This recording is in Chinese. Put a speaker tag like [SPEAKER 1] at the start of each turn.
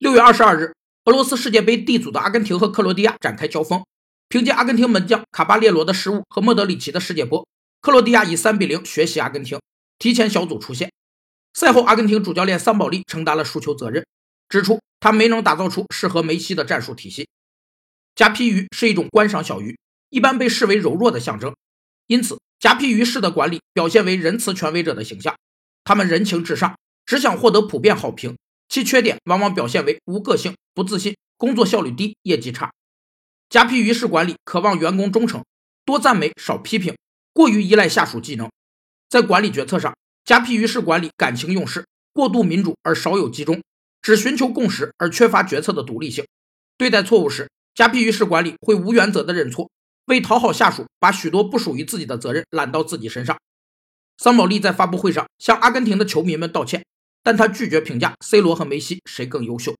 [SPEAKER 1] 六月二十二日，俄罗斯世界杯 D 组的阿根廷和克罗地亚展开交锋。凭借阿根廷门将卡巴列罗的失误和莫德里奇的世界波，克罗地亚以三比零学习阿根廷，提前小组出线。赛后，阿根廷主教练桑保利承担了输球责任，指出他没能打造出适合梅西的战术体系。夹皮鱼是一种观赏小鱼，一般被视为柔弱的象征，因此夹皮鱼式的管理表现为仁慈权威者的形象。他们人情至上，只想获得普遍好评。其缺点往往表现为无个性、不自信、工作效率低、业绩差。夹皮鱼式管理渴望员工忠诚，多赞美少批评，过于依赖下属技能。在管理决策上，夹皮鱼式管理感情用事，过度民主而少有集中，只寻求共识而缺乏决策的独立性。对待错误时，夹皮鱼式管理会无原则的认错，为讨好下属，把许多不属于自己的责任揽到自己身上。桑保利在发布会上向阿根廷的球迷们道歉。但他拒绝评价 C 罗和梅西谁更优秀。